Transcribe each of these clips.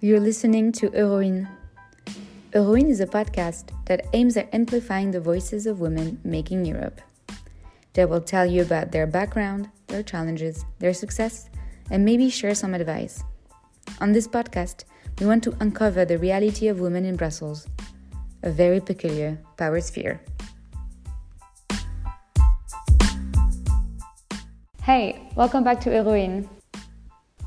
You're listening to Heroine. Heroine is a podcast that aims at amplifying the voices of women making Europe. They will tell you about their background, their challenges, their success, and maybe share some advice. On this podcast, we want to uncover the reality of women in Brussels, a very peculiar power sphere. Hey, welcome back to Heroine.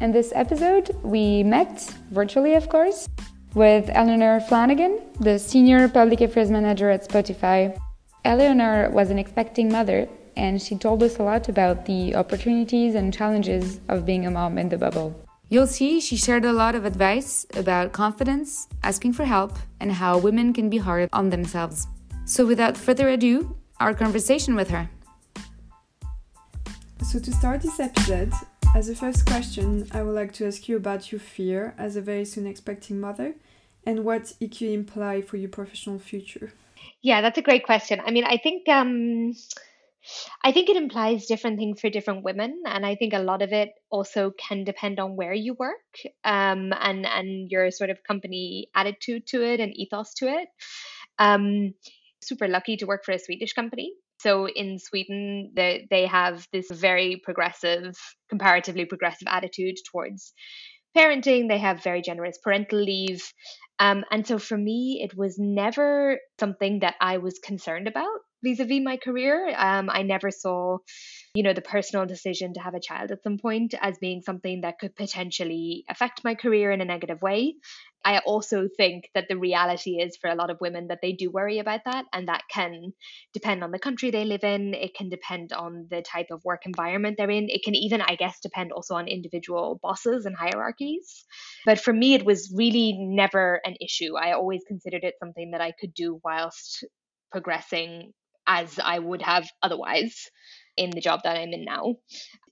In this episode, we met, virtually of course, with Eleanor Flanagan, the Senior Public Affairs Manager at Spotify. Eleanor was an expecting mother, and she told us a lot about the opportunities and challenges of being a mom in the bubble. You'll see she shared a lot of advice about confidence, asking for help, and how women can be hard on themselves. So, without further ado, our conversation with her. So, to start this episode, as a first question, I would like to ask you about your fear as a very soon expecting mother and what it could imply for your professional future. Yeah, that's a great question. I mean, I think um, I think it implies different things for different women, and I think a lot of it also can depend on where you work um, and and your sort of company attitude to it and ethos to it. Um, super lucky to work for a Swedish company so in Sweden, they, they have this very progressive, comparatively progressive attitude towards parenting. They have very generous parental leave. Um, and so for me, it was never something that I was concerned about vis-a-vis my career. Um, I never saw, you know, the personal decision to have a child at some point as being something that could potentially affect my career in a negative way. I also think that the reality is for a lot of women that they do worry about that, and that can depend on the country they live in. It can depend on the type of work environment they're in. It can even, I guess, depend also on individual bosses and hierarchies. But for me, it was really never an issue. I always considered it something that I could do whilst progressing as I would have otherwise in the job that I'm in now.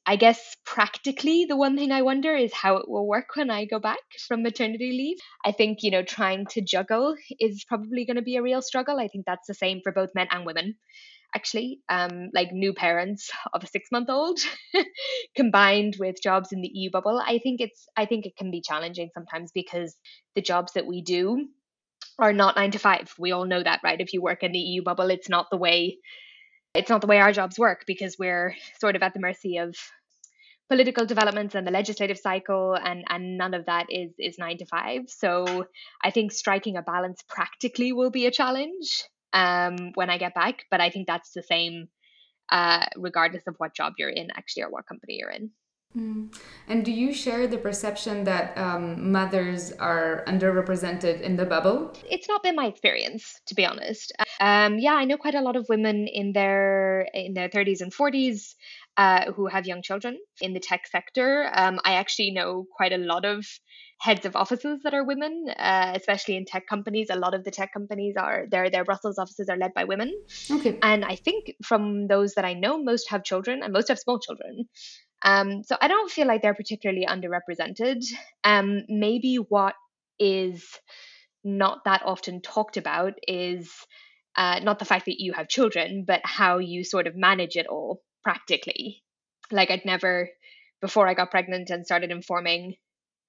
I guess practically, the one thing I wonder is how it will work when I go back from maternity leave. I think, you know, trying to juggle is probably going to be a real struggle. I think that's the same for both men and women actually um, like new parents of a six month old combined with jobs in the eu bubble i think it's i think it can be challenging sometimes because the jobs that we do are not nine to five. We all know that right? If you work in the eu bubble it's not the way it's not the way our jobs work because we're sort of at the mercy of political developments and the legislative cycle and and none of that is is 9 to 5 so i think striking a balance practically will be a challenge um when i get back but i think that's the same uh regardless of what job you're in actually or what company you're in Mm. And do you share the perception that um, mothers are underrepresented in the bubble? It's not been my experience, to be honest. Um, yeah, I know quite a lot of women in their in their 30s and 40s uh, who have young children in the tech sector. Um, I actually know quite a lot of heads of offices that are women, uh, especially in tech companies. A lot of the tech companies are their their Brussels offices are led by women. Okay. And I think from those that I know, most have children and most have small children. Um, so I don't feel like they're particularly underrepresented. Um, maybe what is not that often talked about is uh, not the fact that you have children, but how you sort of manage it all practically. Like I'd never, before I got pregnant and started informing,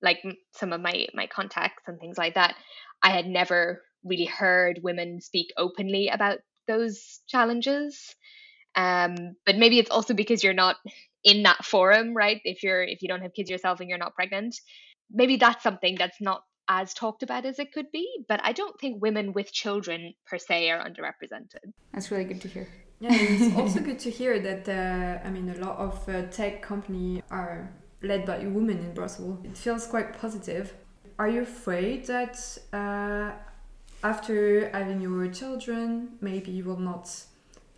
like some of my my contacts and things like that, I had never really heard women speak openly about those challenges. Um, but maybe it's also because you're not in that forum, right? If you're if you don't have kids yourself and you're not pregnant, maybe that's something that's not as talked about as it could be. But I don't think women with children per se are underrepresented. That's really good to hear. Yeah, it's also good to hear that uh, I mean a lot of uh, tech companies are led by women in Brussels. It feels quite positive. Are you afraid that uh, after having your children, maybe you will not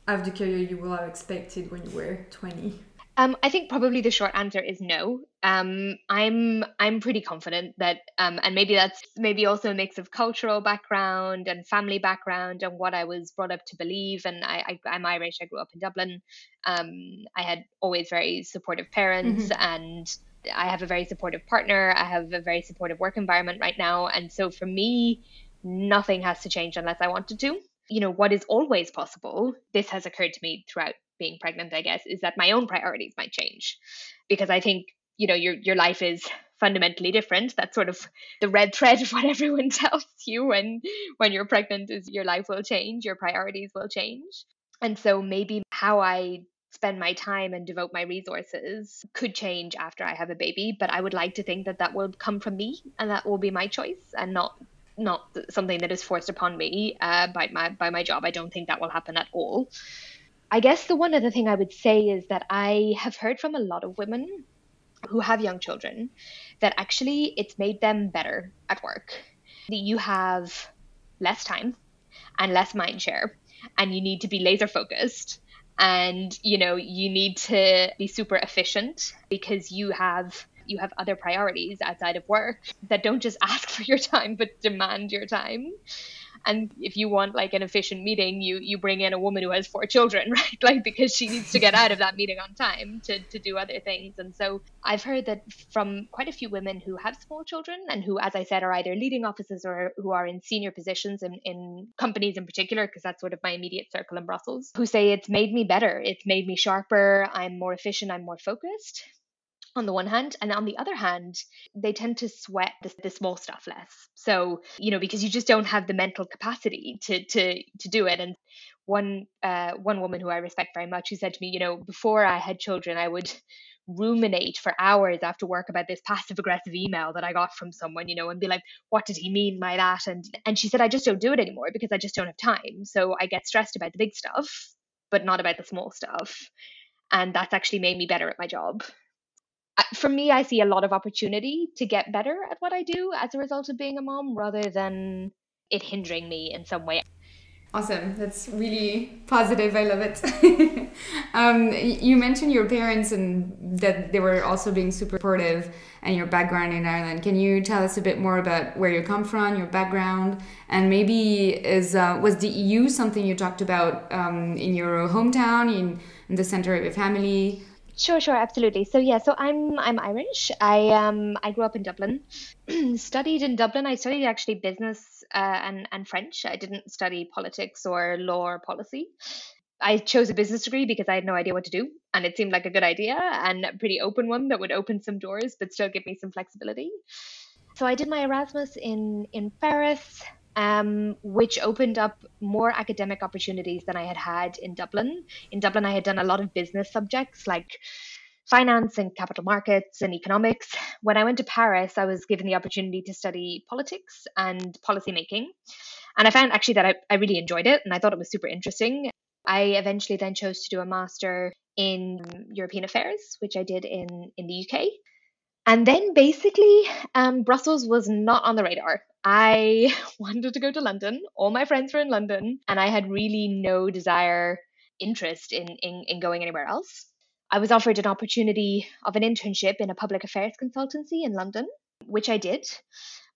have the career you will have expected when you were 20? Um, I think probably the short answer is no. Um, I'm I'm pretty confident that, um, and maybe that's maybe also a mix of cultural background and family background and what I was brought up to believe. And I, I am Irish. I grew up in Dublin. Um, I had always very supportive parents, mm-hmm. and I have a very supportive partner. I have a very supportive work environment right now, and so for me, nothing has to change unless I wanted to. You know what is always possible. This has occurred to me throughout being pregnant, I guess, is that my own priorities might change because I think, you know, your your life is fundamentally different. That's sort of the red thread of what everyone tells you when when you're pregnant is your life will change, your priorities will change. And so maybe how I spend my time and devote my resources could change after I have a baby, but I would like to think that that will come from me and that will be my choice and not not something that is forced upon me uh, by my by my job. I don't think that will happen at all. I guess the one other thing I would say is that I have heard from a lot of women who have young children that actually it's made them better at work. That you have less time and less mind share and you need to be laser focused and you know you need to be super efficient because you have you have other priorities outside of work that don't just ask for your time but demand your time. And if you want like an efficient meeting you you bring in a woman who has four children right? Like because she needs to get out of that meeting on time to, to do other things. And so i've heard that from quite a few women who have small children and who as i said are either leading offices or who are in senior positions in, in companies in particular because that's sort of my immediate circle in brussels who say it's made me better. It's made me sharper. I'm more efficient. I'm more focused on the one hand and on the other hand they tend to sweat the, the, small stuff less. So you know because you just don't have the mental capacity to to to do it. And one uh, one woman who I respect very much who said to me you know before I had children I would ruminate for hours after work about this passive aggressive email that I got from someone you know and be like what did he mean by that and and she said I just don't do it anymore because I just don't have time so I get stressed about the big stuff but not about the small stuff. And that's actually made me better at my job for me, I see a lot of opportunity to get better at what I do as a result of being a mom rather than it hindering me in some way. Awesome. That's really positive. I love it. um, you mentioned your parents and that they were also being super supportive and your background in Ireland. Can you tell us a bit more about where you come from, your background, and maybe is uh, was the EU something you talked about um, in your hometown, in, in the center of your family? Sure, sure, absolutely. So yeah, so I'm I'm Irish. I um I grew up in Dublin, studied in Dublin. I studied actually business uh, and and French. I didn't study politics or law or policy. I chose a business degree because I had no idea what to do, and it seemed like a good idea and a pretty open one that would open some doors, but still give me some flexibility. So I did my Erasmus in in Paris, um, which opened up more academic opportunities than I had had in Dublin. In Dublin, I had done a lot of business subjects like finance and capital markets and economics. When I went to Paris, I was given the opportunity to study politics and policymaking. And I found actually that I, I really enjoyed it and I thought it was super interesting. I eventually then chose to do a master in European affairs, which I did in, in the UK. And then basically, um, Brussels was not on the radar. I wanted to go to London. All my friends were in London, and I had really no desire, interest in, in, in going anywhere else. I was offered an opportunity of an internship in a public affairs consultancy in London, which I did,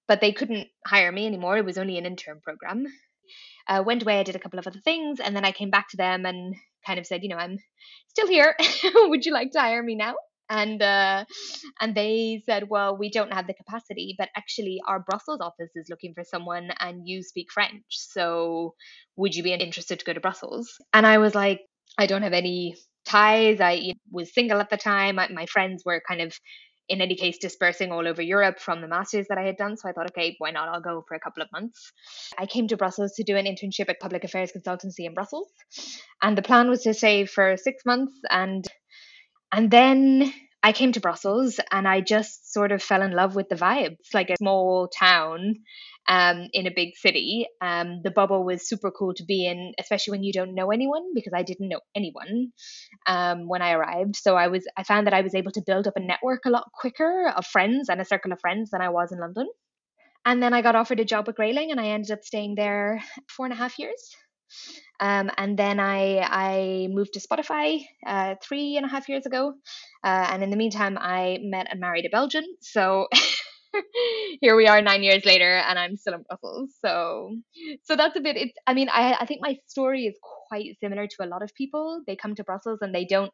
but they couldn't hire me anymore. It was only an intern program. Uh, went away, I did a couple of other things, and then I came back to them and kind of said, you know, I'm still here. Would you like to hire me now? And uh, and they said, well, we don't have the capacity, but actually our Brussels office is looking for someone, and you speak French, so would you be interested to go to Brussels? And I was like, I don't have any ties. I was single at the time. My friends were kind of in any case dispersing all over Europe from the masters that I had done. So I thought, okay, why not? I'll go for a couple of months. I came to Brussels to do an internship at Public Affairs Consultancy in Brussels. And the plan was to stay for six months and and then I came to Brussels and I just sort of fell in love with the vibe. It's like a small town um, in a big city. Um, the bubble was super cool to be in, especially when you don't know anyone, because I didn't know anyone um, when I arrived. So I was, I found that I was able to build up a network a lot quicker of friends and a circle of friends than I was in London. And then I got offered a job at Grayling, and I ended up staying there four and a half years. Um, and then I I moved to Spotify uh, three and a half years ago, uh, and in the meantime I met and married a Belgian. So here we are nine years later, and I'm still in Brussels. So so that's a bit. It's I mean I I think my story is quite similar to a lot of people. They come to Brussels and they don't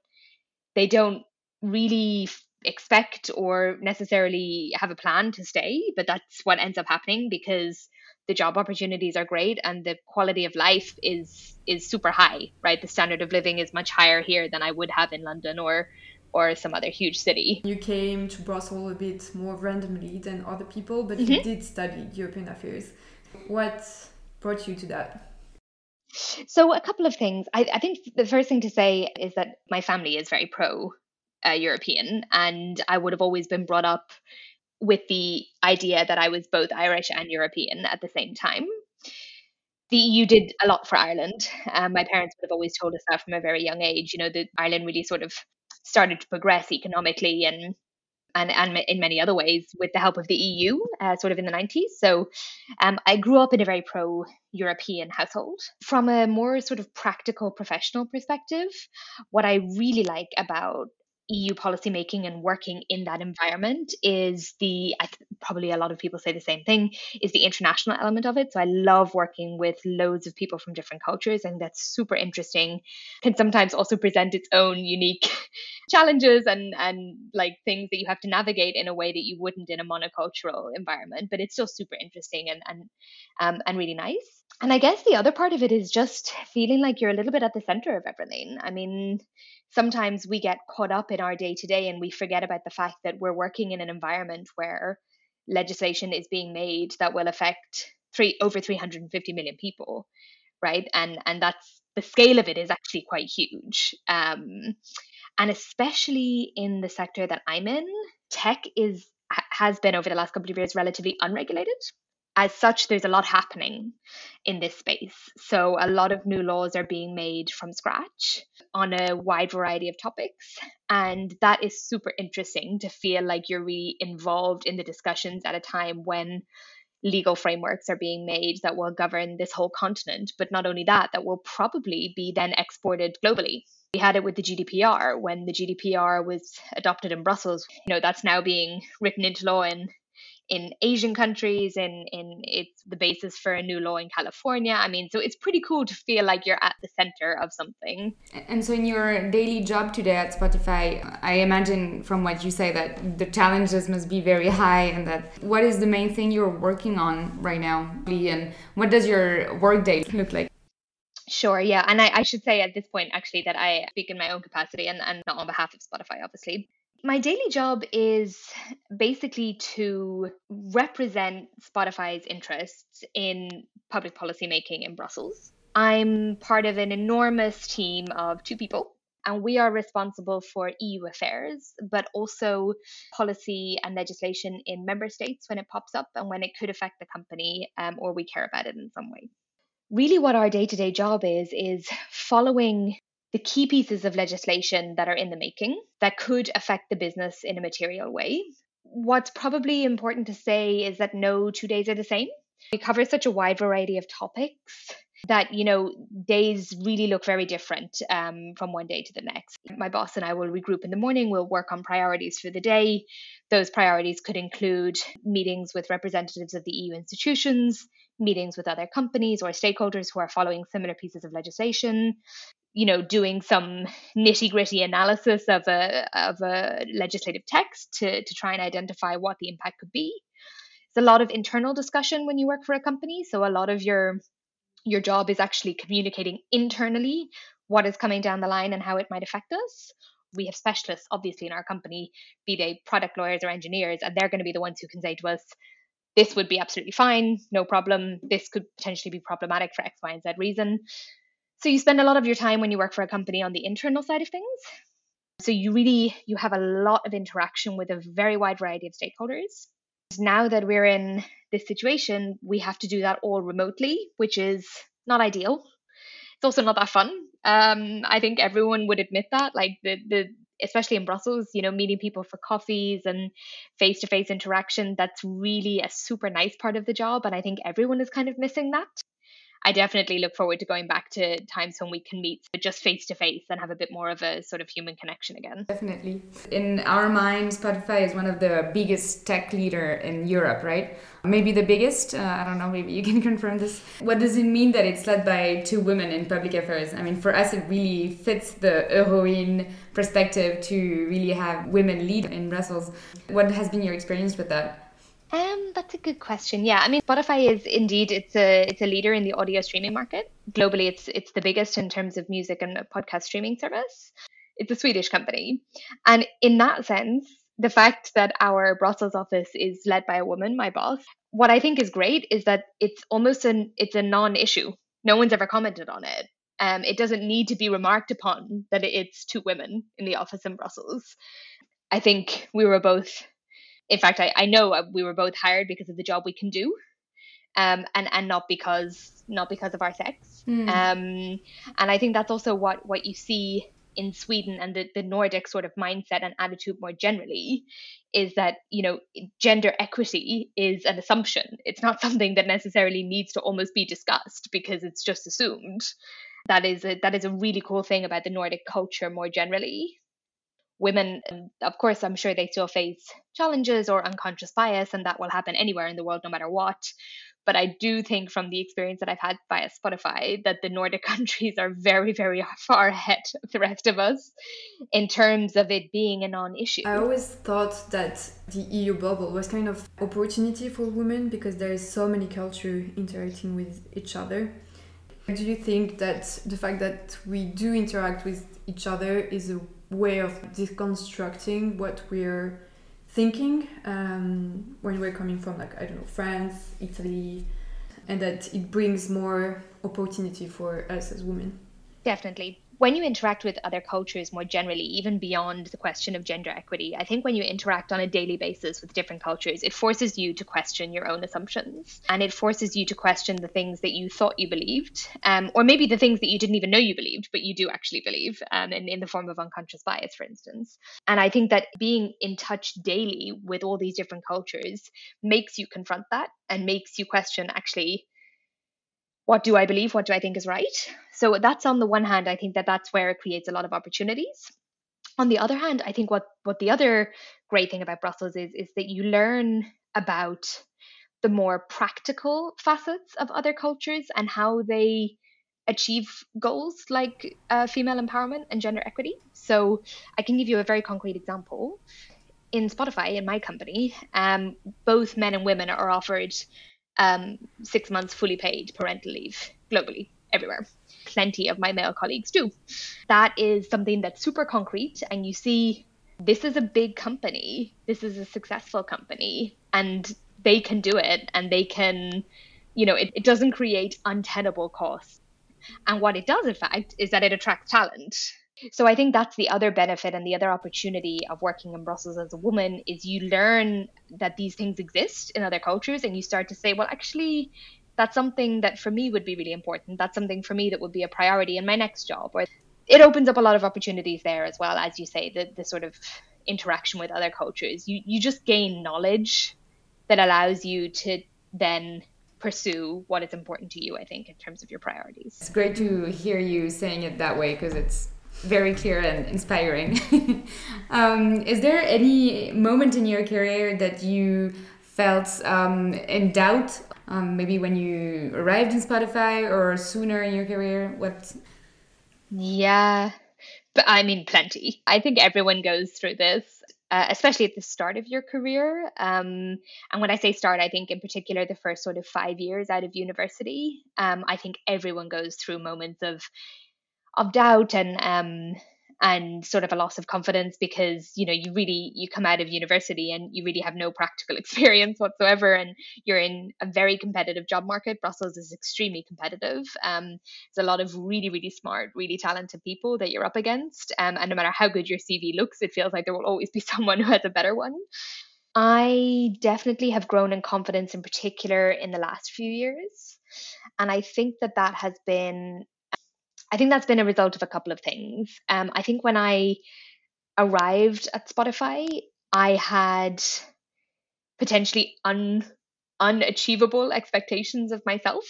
they don't really expect or necessarily have a plan to stay, but that's what ends up happening because the job opportunities are great and the quality of life is is super high right the standard of living is much higher here than i would have in london or or some other huge city. You came to Brussels a bit more randomly than other people, but mm-hmm. you did study European affairs. What brought you to that? So, a couple of things. I, I think the first thing to say is that my family is very pro uh, European, and I would have always been brought up with the idea that I was both Irish and European at the same time. The EU did a lot for Ireland. Um, my parents would have always told us that from a very young age. You know, that Ireland really sort of started to progress economically and and, and in many other ways with the help of the EU, uh, sort of in the 90s. So um, I grew up in a very pro European household. From a more sort of practical professional perspective, what I really like about EU policymaking and working in that environment is the I probably a lot of people say the same thing is the international element of it. So I love working with loads of people from different cultures, and that's super interesting. Can sometimes also present its own unique challenges and and like things that you have to navigate in a way that you wouldn't in a monocultural environment. But it's still super interesting and and um, and really nice. And I guess the other part of it is just feeling like you're a little bit at the center of everything. I mean, sometimes we get caught up in our day to day and we forget about the fact that we're working in an environment where legislation is being made that will affect three over 350 million people right? And and that's the scale of it is actually quite huge. Um, and especially in the sector that i'm in tech is has been over the last couple of years relatively unregulated as such, there's a lot happening in this space. So, a lot of new laws are being made from scratch on a wide variety of topics. And that is super interesting to feel like you're really involved in the discussions at a time when legal frameworks are being made that will govern this whole continent. But not only that, that will probably be then exported globally. We had it with the GDPR when the GDPR was adopted in Brussels. You know, that's now being written into law in in Asian countries, and in, in it's the basis for a new law in California. I mean, so it's pretty cool to feel like you're at the center of something. And so, in your daily job today at Spotify, I imagine from what you say that the challenges must be very high, and that what is the main thing you're working on right now, and what does your workday look like? Sure, yeah. And I, I, should say at this point, actually, that I speak in my own capacity and, and not on behalf of Spotify, obviously my daily job is basically to represent Spotify's interests in public policy making in Brussels. I'm part of an enormous team of two people, and we are responsible for EU affairs, but also policy and legislation in member states when it pops up and when it could affect the company um, or we care about it in some way. Really, what our day to day job is, is following the key pieces of legislation that are in the making that could affect the business in a material way. What's probably important to say is that no two days are the same. We cover such a wide variety of topics that you know days really look very different um, from one day to the next my boss and i will regroup in the morning we'll work on priorities for the day those priorities could include meetings with representatives of the eu institutions meetings with other companies or stakeholders who are following similar pieces of legislation you know doing some nitty gritty analysis of a of a legislative text to to try and identify what the impact could be. It's a lot of internal discussion when you work for a company so a lot of your your job is actually communicating internally what is coming down the line and how it might affect us. We have specialists obviously in our company be they product lawyers or engineers and they're going to be the ones who can say to us this would be absolutely fine no problem. This could potentially be problematic for x y and z reason so you spend a lot of your time when you work for a company on the internal side of things. So you really you have a lot of interaction with a very wide variety of stakeholders. Now that we're in this situation, we have to do that all remotely, which is not ideal. It's also not that fun. Um, I think everyone would admit that. Like the the especially in Brussels, you know, meeting people for coffees and face to face interaction, that's really a super nice part of the job. And I think everyone is kind of missing that. I definitely look forward to going back to times when we can meet just face to face and have a bit more of a sort of human connection again. Definitely. In our mind, Spotify is one of the biggest tech leader in Europe, right? Maybe the biggest. Uh, I don't know. Maybe you can confirm this. What does it mean that it's led by two women in public affairs? I mean, for us, it really fits the Eurowin perspective to really have women lead in Brussels. What has been your experience with that? Um, that's a good question. Yeah, I mean, Spotify is indeed it's a it's a leader in the audio streaming market globally. It's it's the biggest in terms of music and podcast streaming service. It's a Swedish company. And in that sense, the fact that our Brussels office is led by a woman, my boss, what I think is great is that it's almost an it's a non-issue. No one's ever commented on it. Um, it doesn't need to be remarked upon that it's two women in the office in Brussels. I think we were both, in fact, I, I know we were both hired because of the job we can do, um, and and not because not because of our sex. Mm. Um, and I think that's also what what you see in Sweden and the, the Nordic sort of mindset and attitude more generally is that you know gender equity is an assumption. It's not something that necessarily needs to almost be discussed because it's just assumed. That is a, that is a really cool thing about the Nordic culture more generally. Women, of course, I'm sure they still face challenges or unconscious bias, and that will happen anywhere in the world, no matter what. But I do think from the experience that I've had via Spotify that the Nordic countries are very, very far ahead of the rest of us in terms of it being a non issue. I always thought that the EU bubble was kind of opportunity for women because there is so many culture interacting with each other. Do you think that the fact that we do interact with each other is a way of deconstructing what we're thinking um, when we're coming from like I don't know France, Italy, and that it brings more opportunity for us as women. Definitely when you interact with other cultures more generally, even beyond the question of gender equity, I think when you interact on a daily basis with different cultures, it forces you to question your own assumptions and it forces you to question the things that you thought you believed, um, or maybe the things that you didn't even know you believed, but you do actually believe um, in, in the form of unconscious bias, for instance. And I think that being in touch daily with all these different cultures makes you confront that and makes you question actually what do I believe? What do I think is right? So that's on the one hand, I think that that's where it creates a lot of opportunities. On the other hand, I think what what the other great thing about Brussels is is that you learn about the more practical facets of other cultures and how they achieve goals like uh, female empowerment and gender equity. So I can give you a very concrete example. In Spotify, in my company, um, both men and women are offered um, six months fully paid parental leave globally, everywhere. Plenty of my male colleagues do. That is something that's super concrete, and you see this is a big company, this is a successful company, and they can do it, and they can, you know, it, it doesn't create untenable costs. And what it does, in fact, is that it attracts talent so I think that's the other benefit and the other opportunity of working in Brussels as a woman is you learn that these things exist in other cultures and you start to say, well, actually, that's something that for me would be really important. That's something for me that would be a priority in my next job. Or it opens up a lot of opportunities there as well, as you say, the, the sort of interaction with other cultures. You you just gain knowledge that allows you to then pursue what is important to you, I think, in terms of your priorities. It's great to hear you saying it that way because it's very clear and inspiring. um, is there any moment in your career that you felt um, in doubt? Um, maybe when you arrived in Spotify or sooner in your career? What? Yeah, but I mean, plenty. I think everyone goes through this. Uh, especially at the start of your career. Um, and when I say start, I think in particular the first sort of five years out of university. Um, I think everyone goes through moments of of doubt and um and sort of a loss of confidence because you know you really you come out of university and you really have no practical experience whatsoever and you're in a very competitive job market. Brussels is extremely competitive. Um, there's a lot of really really smart really talented people that you're up against. Um, and no matter how good your cv looks it feels like there will always be someone who has a better one. I definitely have grown in confidence in particular in the last few years. And i think that that has been I think that's been a result of a couple of things. Um, I think when I arrived at Spotify, I had potentially un unachievable expectations of myself.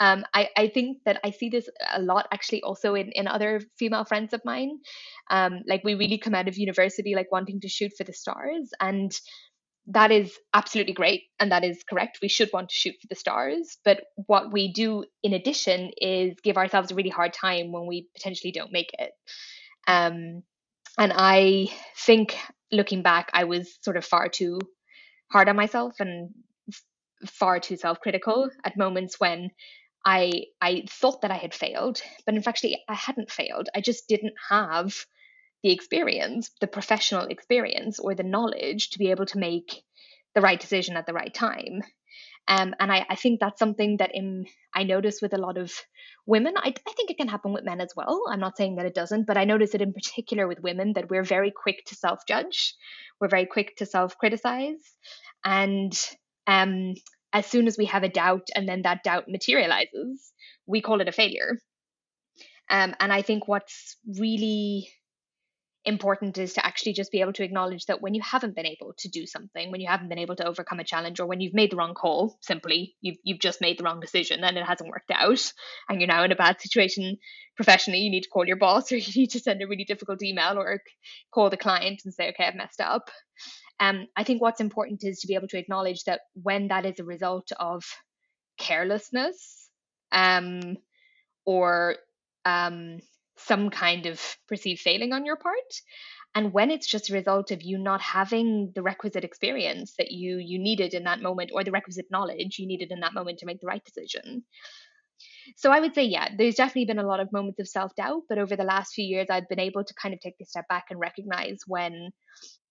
Um, I, I think that I see this a lot actually also in, in other female friends of mine. Um, like we really come out of university like wanting to shoot for the stars and that is absolutely great and that is correct. We should want to shoot for the stars. But what we do in addition is give ourselves a really hard time when we potentially don't make it. Um, and I think looking back, I was sort of far too hard on myself and far too self critical at moments when I I thought that I had failed, but in fact, I hadn't failed. I just didn't have the experience, the professional experience, or the knowledge to be able to make the right decision at the right time. Um, and I, I think that's something that in, I notice with a lot of women. I, I think it can happen with men as well. I'm not saying that it doesn't, but I notice it in particular with women that we're very quick to self judge, we're very quick to self criticize. And um, as soon as we have a doubt and then that doubt materializes, we call it a failure. Um, and I think what's really important is to actually just be able to acknowledge that when you haven't been able to do something, when you haven't been able to overcome a challenge, or when you've made the wrong call, simply you've you've just made the wrong decision and it hasn't worked out, and you're now in a bad situation professionally, you need to call your boss or you need to send a really difficult email or call the client and say, okay, I've messed up. Um, I think what's important is to be able to acknowledge that when that is a result of carelessness, um, or um, some kind of perceived failing on your part. And when it's just a result of you not having the requisite experience that you you needed in that moment or the requisite knowledge you needed in that moment to make the right decision. So i would say yeah there's definitely been a lot of moments of self-doubt but over the last few years i've been able to kind of take a step back and recognize when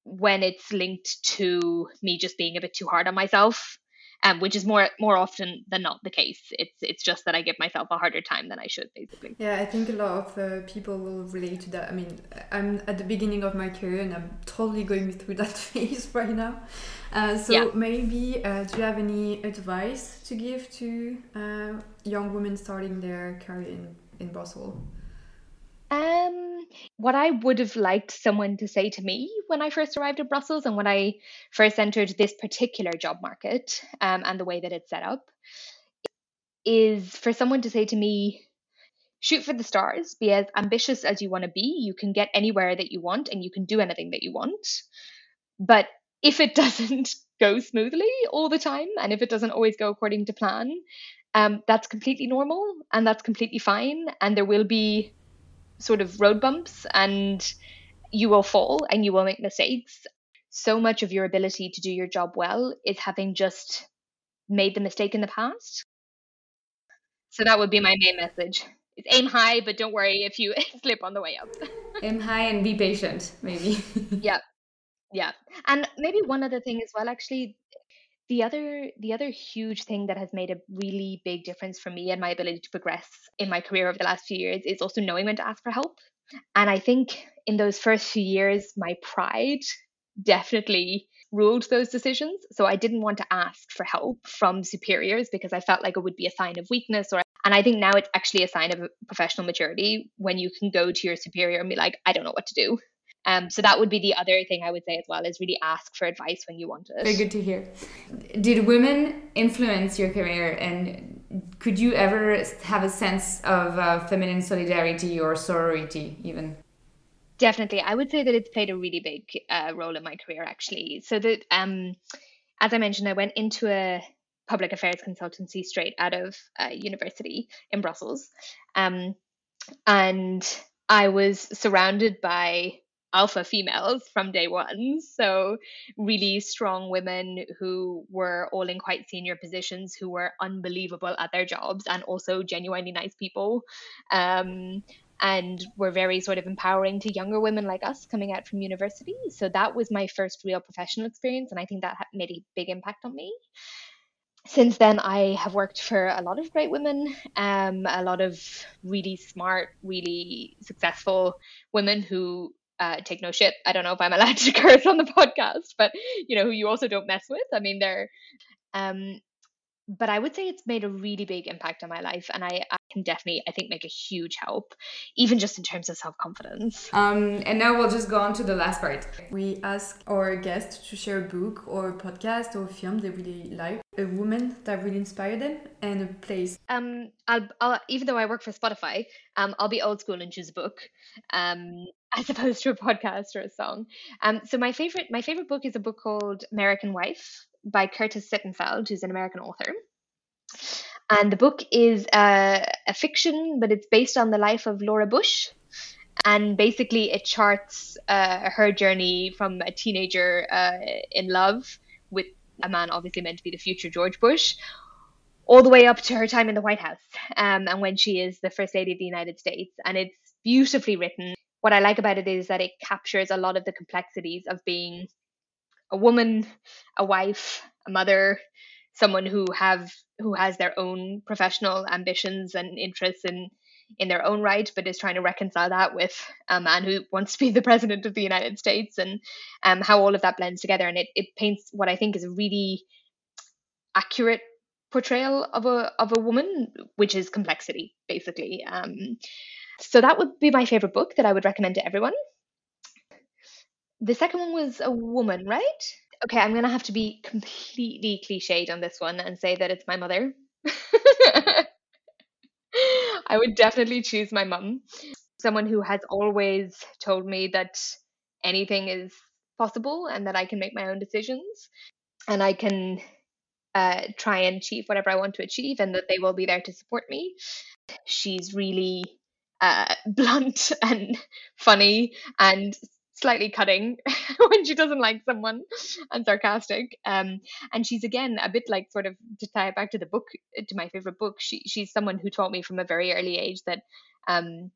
when it's linked to me just being a bit too hard on myself um, which is more more often than not the case. It's it's just that I give myself a harder time than I should, basically. Yeah, I think a lot of uh, people will relate to that. I mean, I'm at the beginning of my career and I'm totally going through that phase right now. Uh, so yeah. maybe uh, do you have any advice to give to uh, young women starting their career in in Brussels? Um, what I would have liked someone to say to me when I first arrived in Brussels and when I first entered this particular job market um, and the way that it's set up is for someone to say to me, shoot for the stars, be as ambitious as you want to be. You can get anywhere that you want and you can do anything that you want. But if it doesn't go smoothly all the time and if it doesn't always go according to plan, um, that's completely normal and that's completely fine. And there will be sort of road bumps and you will fall and you will make mistakes. So much of your ability to do your job well is having just made the mistake in the past. So that would be my main message. It's aim high, but don't worry if you slip on the way up. aim high and be patient, maybe. yeah. Yeah. And maybe one other thing as well, actually, the other the other huge thing that has made a really big difference for me and my ability to progress in my career over the last few years is also knowing when to ask for help. And I think in those first few years, my pride definitely ruled those decisions. So I didn't want to ask for help from superiors because I felt like it would be a sign of weakness or and I think now it's actually a sign of professional maturity when you can go to your superior and be like, I don't know what to do. Um, so that would be the other thing I would say as well is really ask for advice when you want it. Very good to hear. Did women influence your career, and could you ever have a sense of uh, feminine solidarity or sorority, even? Definitely, I would say that it's played a really big uh, role in my career actually. So that, um, as I mentioned, I went into a public affairs consultancy straight out of uh, university in Brussels, um, and I was surrounded by alpha females from day one. So, really strong women who were all in quite senior positions, who were unbelievable at their jobs and also genuinely nice people. Um, and were very sort of empowering to younger women like us coming out from university. So, that was my first real professional experience. And I think that made a big impact on me since then, I have worked for a lot of great women, um, a lot of really smart, really successful women who uh, take no shit. I don't know if I'm allowed to curse on the podcast, but you know who you also don't mess with. I mean, they're. Um, but I would say it's made a really big impact on my life, and I, I can definitely, I think, make a huge help, even just in terms of self confidence. Um, and now we'll just go on to the last part. We ask our guests to share a book or podcast or film they really like, a woman that really inspired them, and a place. Um, I'll, I'll even though I work for Spotify, um, I'll be old school and choose a book. Um, as opposed to a podcast or a song. Um, so my favorite my favorite book is a book called American Wife by Curtis Sittenfeld, who's an American author. And the book is uh, a fiction, but it's based on the life of Laura Bush. And basically, it charts uh, her journey from a teenager uh, in love with a man obviously meant to be the future George Bush, all the way up to her time in the White House um, and when she is the First Lady of the United States. And it's beautifully written what I like about it is that it captures a lot of the complexities of being a woman, a wife, a mother, someone who have who has their own professional ambitions and interests in in their own right, but is trying to reconcile that with a man who wants to be the president of the United States and um, how all of that blends together. And it, it paints what I think is a really accurate portrayal of a of a woman, which is complexity, basically. Um, so that would be my favorite book that I would recommend to everyone. The second one was a woman, right? Okay, I'm gonna have to be completely cliched on this one and say that it's my mother. I would definitely choose my mum. Someone who has always told me that anything is possible and that I can make my own decisions and I can uh, try and achieve whatever I want to achieve and that they will be there to support me. She's really uh, blunt and funny and slightly cutting when she doesn't like someone and sarcastic. Um, and she's again a bit like sort of to tie it back to the book, to my favorite book. She she's someone who taught me from a very early age that um,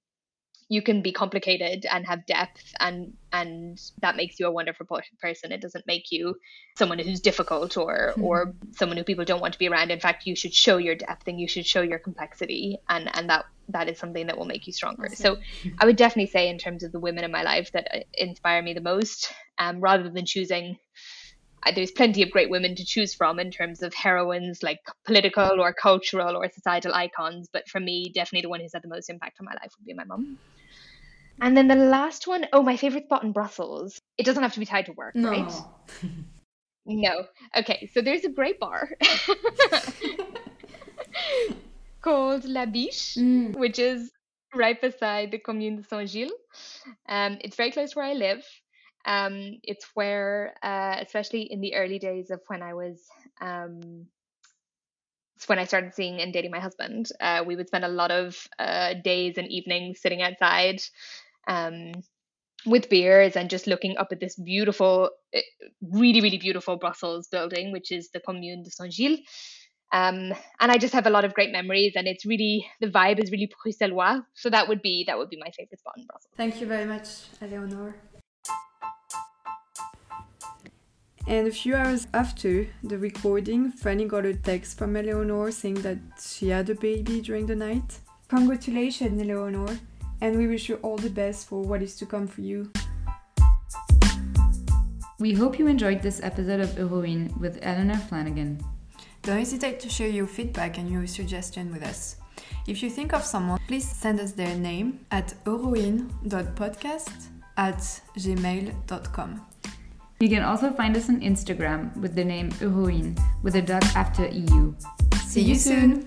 you can be complicated and have depth and and that makes you a wonderful person it doesn't make you someone who's difficult or mm-hmm. or someone who people don't want to be around in fact you should show your depth and you should show your complexity and and that that is something that will make you stronger awesome. so i would definitely say in terms of the women in my life that uh, inspire me the most um, rather than choosing uh, there's plenty of great women to choose from in terms of heroines like political or cultural or societal icons but for me definitely the one who's had the most impact on my life would be my mum and then the last one, oh, my favorite spot in Brussels. It doesn't have to be tied to work, no. right? no. Okay, so there's a great bar called La Biche, mm. which is right beside the Commune de Saint Gilles. Um, it's very close to where I live. Um, it's where, uh, especially in the early days of when I was um, when I started seeing and dating my husband, uh, we would spend a lot of uh, days and evenings sitting outside um, with beers and just looking up at this beautiful, eh, really, really beautiful Brussels building, which is the Commune de Saint Gilles. Um, and I just have a lot of great memories, and it's really the vibe is really bruxellois. So that would be that would be my favorite spot in Brussels. Thank you very much, Eleonore. And a few hours after the recording, Fanny got a text from Eleonore saying that she had a baby during the night. Congratulations, Eleonore and we wish you all the best for what is to come for you. We hope you enjoyed this episode of Heroine with Eleanor Flanagan. Don't hesitate to share your feedback and your suggestion with us. If you think of someone, please send us their name at heroine.podcast at gmail.com. You can also find us on Instagram with the name Heroine with a dot after EU. See you soon!